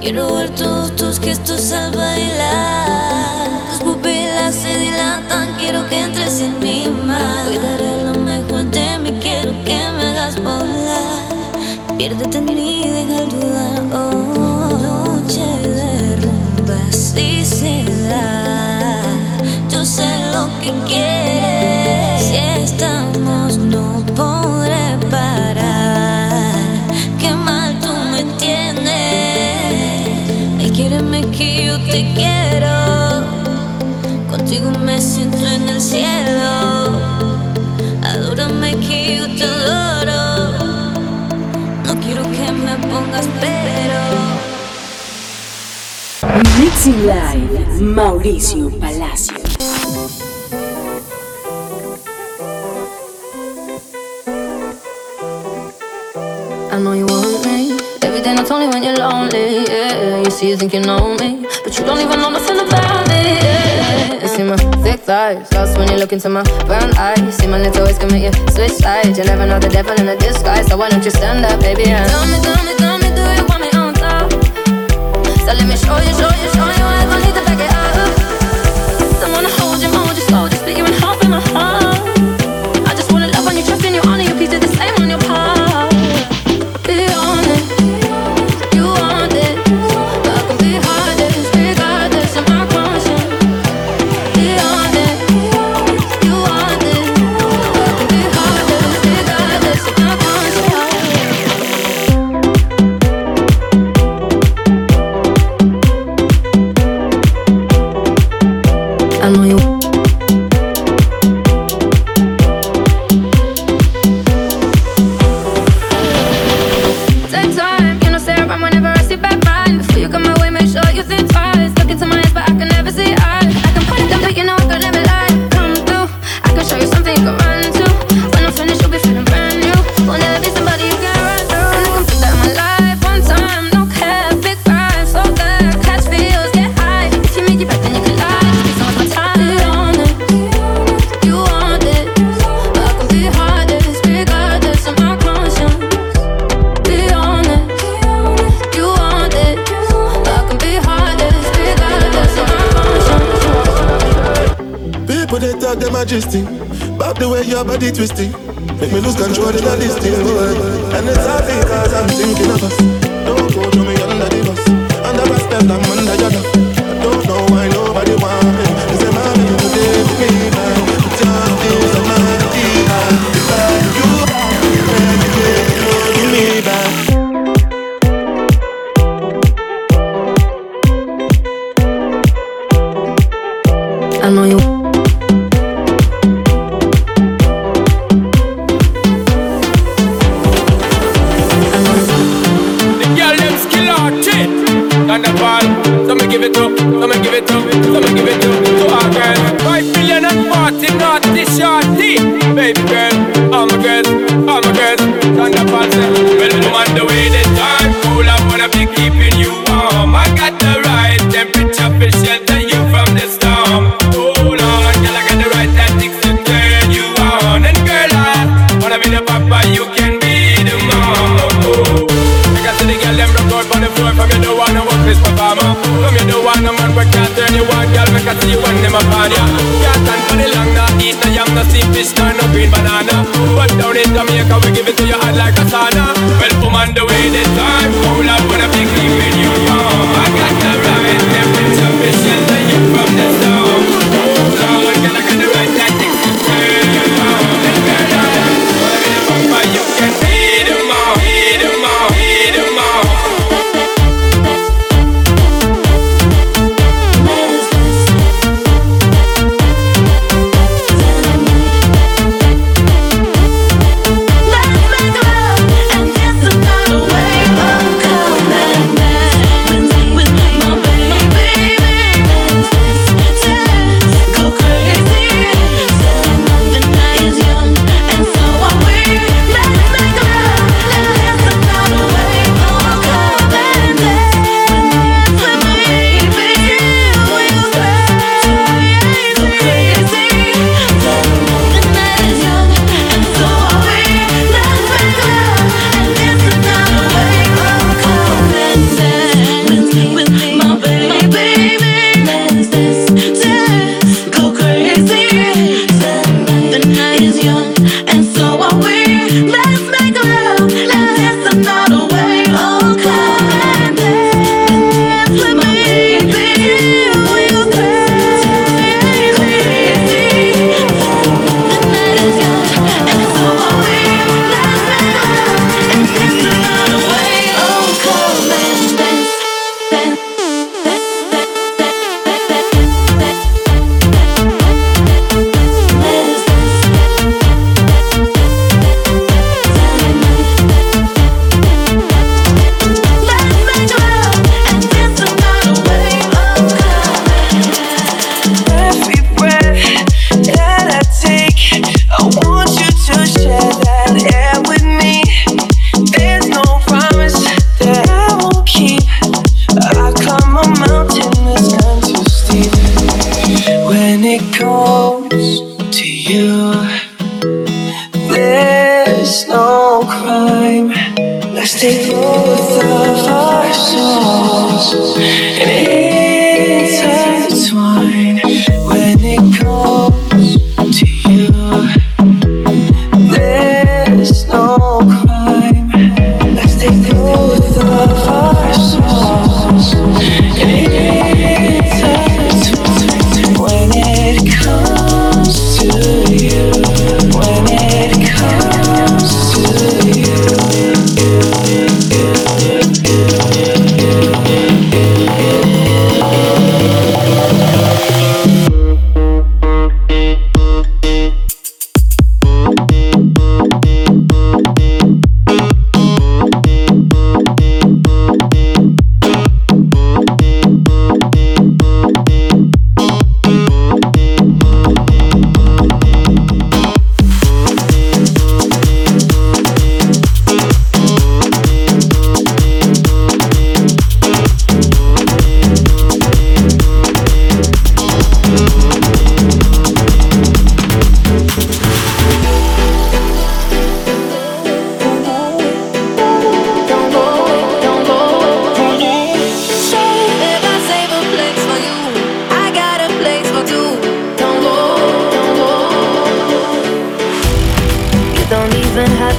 Quiero ver todos tus gestos al bailar. Tus pupilas se dilatan, quiero que entres en mi mar. Cuidaré lo mejor de mí, quiero que me hagas volar. Piérdete en mí, deja el dudar. Oh, noche de rumbas y se. Yo sé lo que quieres. Si estamos, te quiero. Contigo me siento en el cielo. Adórame que yo te adoro. No quiero que me pongas pero. Mixing Live, Mauricio Palacio. I know you want me. Every day, not only when you're lonely. Yeah, you see, you think you know me, you don't even know nothing about. Yeah. You see my thick thighs, lost when you look into my brown eyes. See my little ways can make you switch sides. You never know the devil in a disguise, so why don't you stand up, baby? And People they talk them majesty About the way your body twisting. Make me lose control in all this thing. And it's all because I'm thinking of us. Don't go throw me under the bus. Under bus stand I'm under your love performer. From you don't wanna man we can't turn you on, girl. Make I see when them upon ya. Can't stand for the long, not eat no yam, no steam fish, nor no green banana. But down in Jamaica we give it to you hot like a sauna. Well, come on the way this time, cool up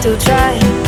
Mauricio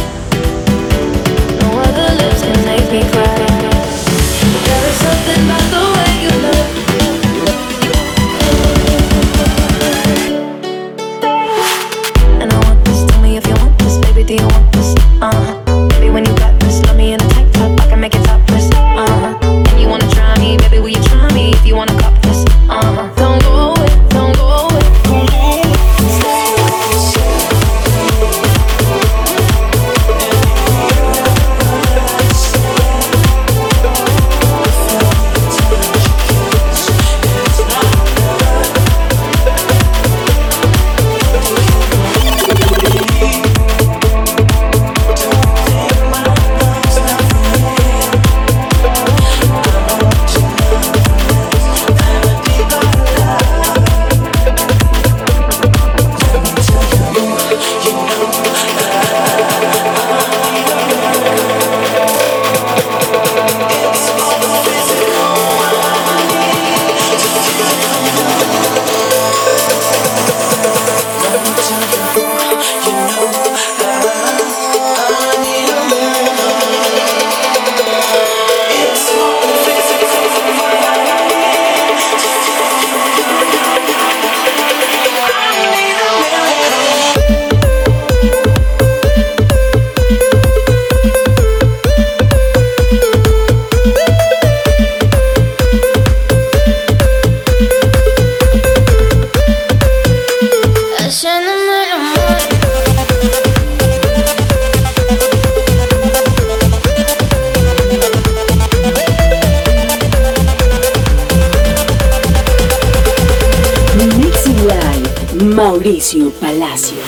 Palacio. Acéptalo,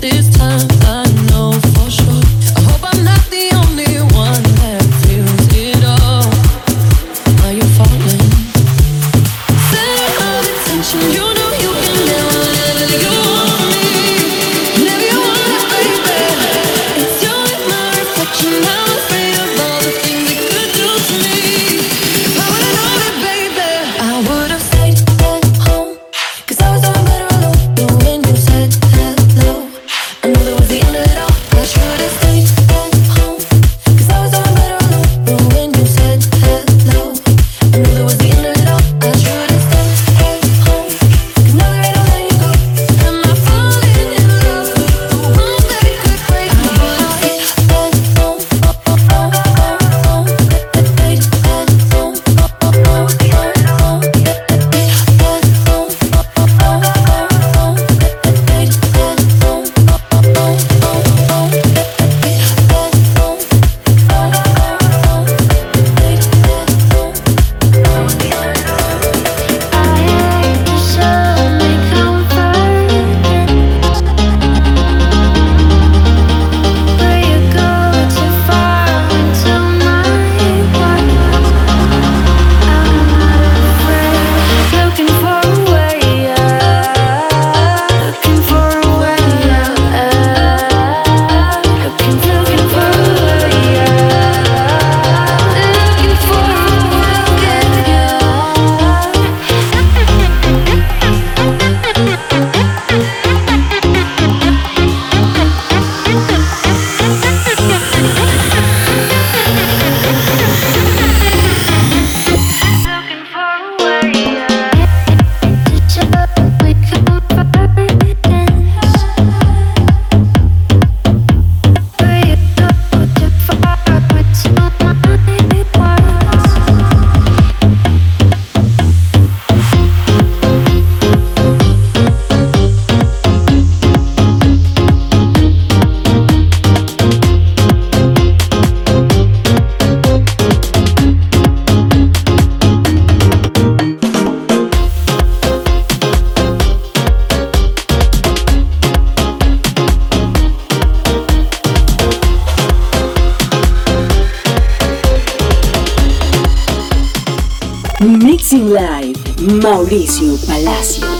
this time. I Mauricio Palacio.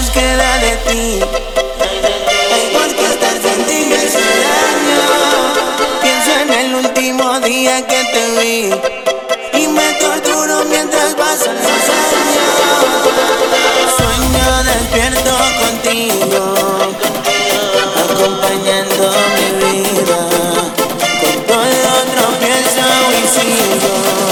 búsqueda de ti. Es porque estar sin ti me hace. Pienso en el último día que te vi y me torturo mientras pasan los años. Sueño despierto contigo, acompañando mi vida. Con todo otro pienso y sigo.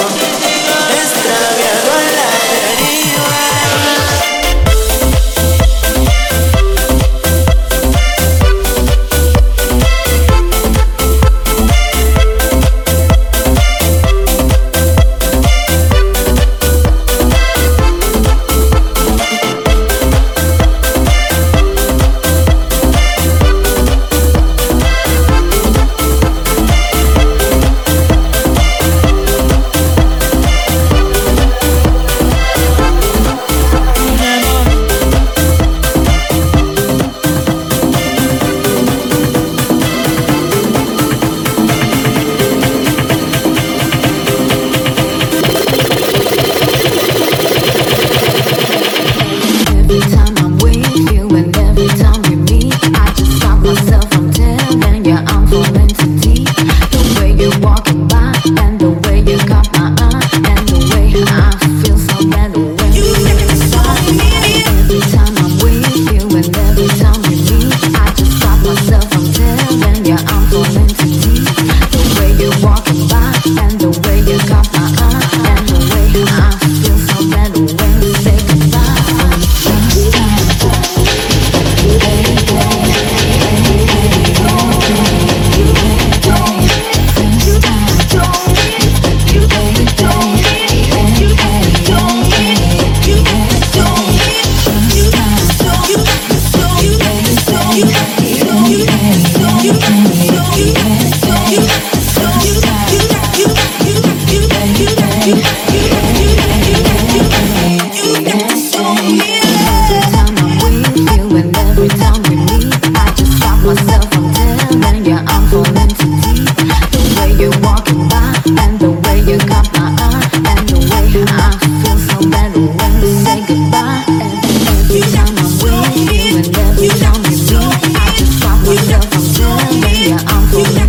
be so love, I'm telling you, I'm.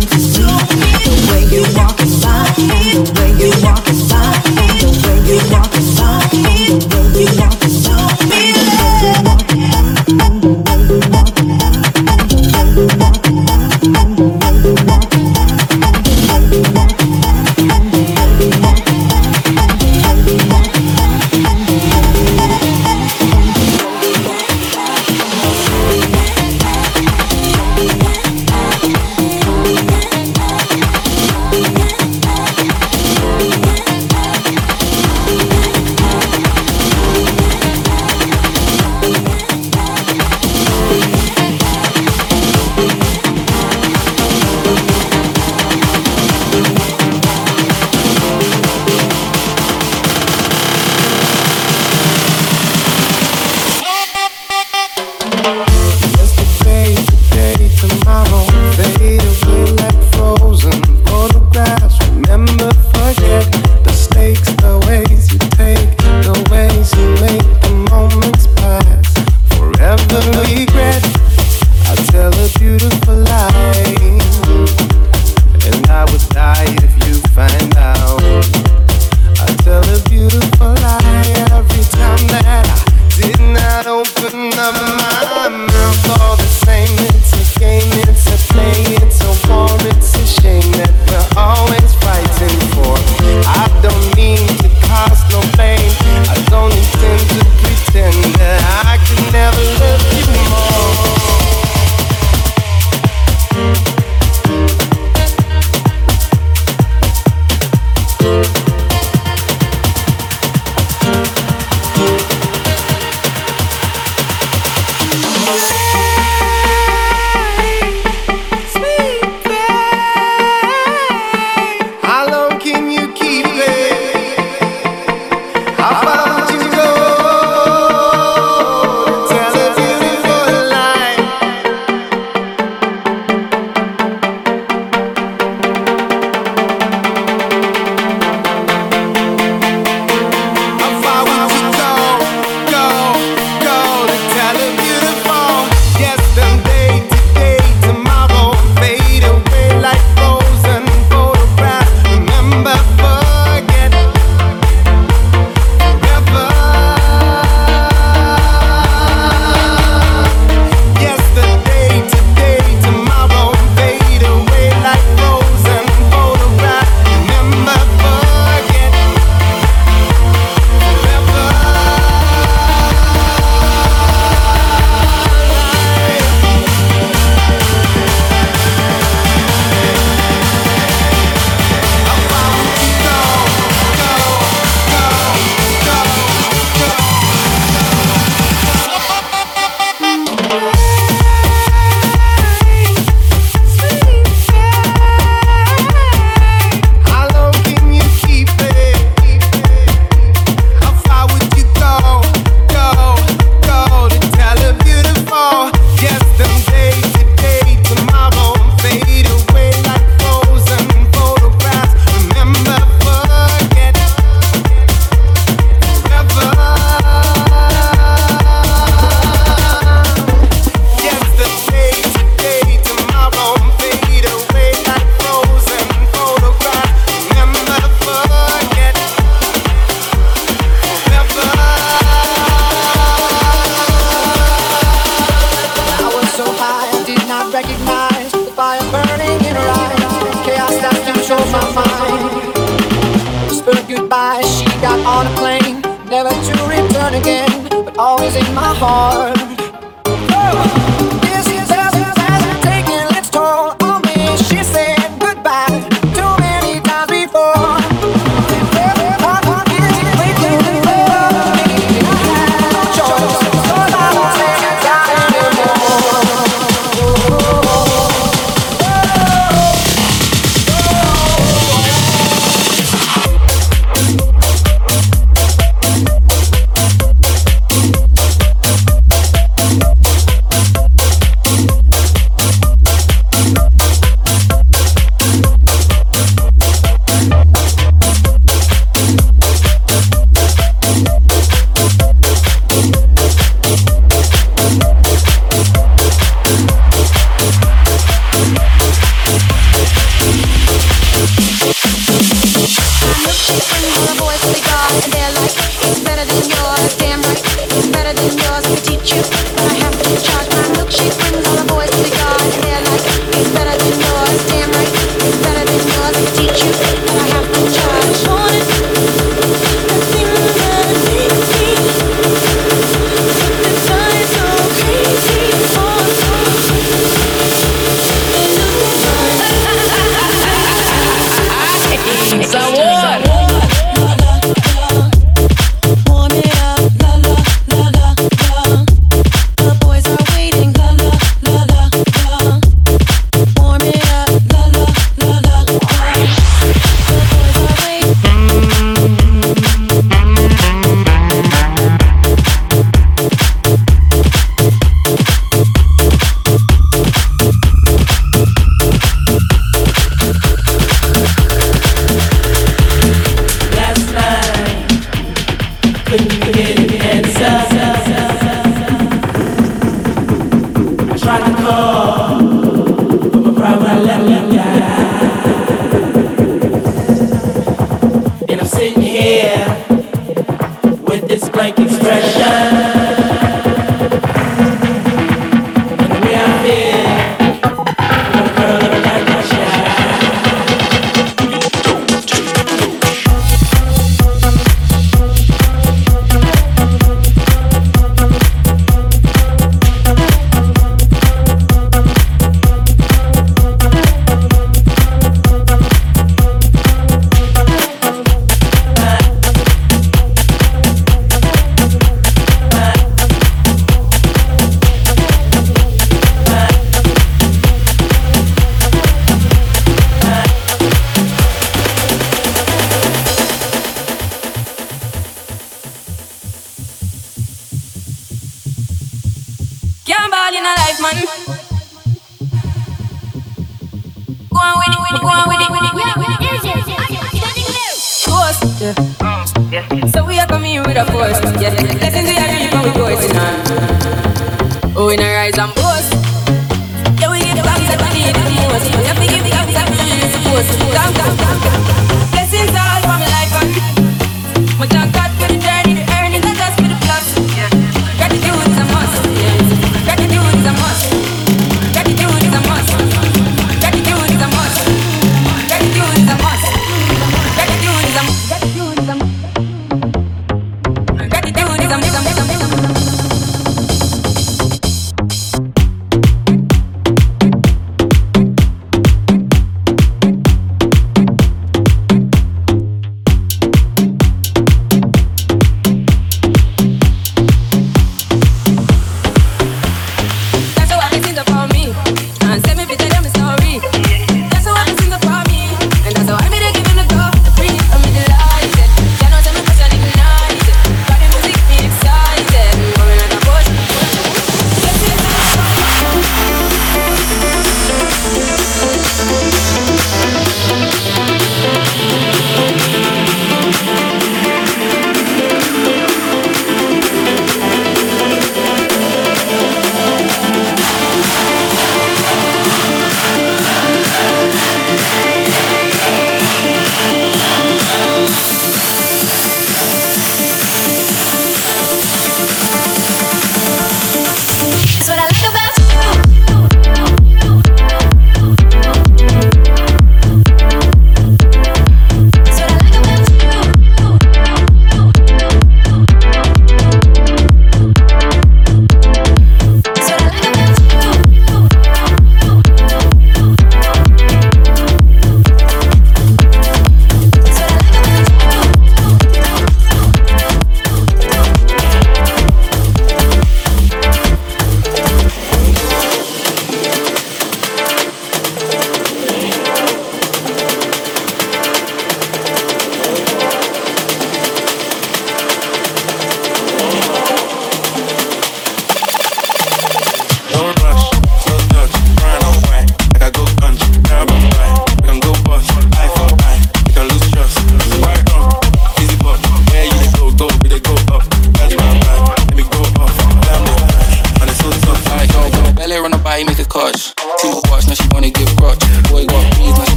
like it's fresh.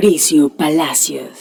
Mauricio Palacios.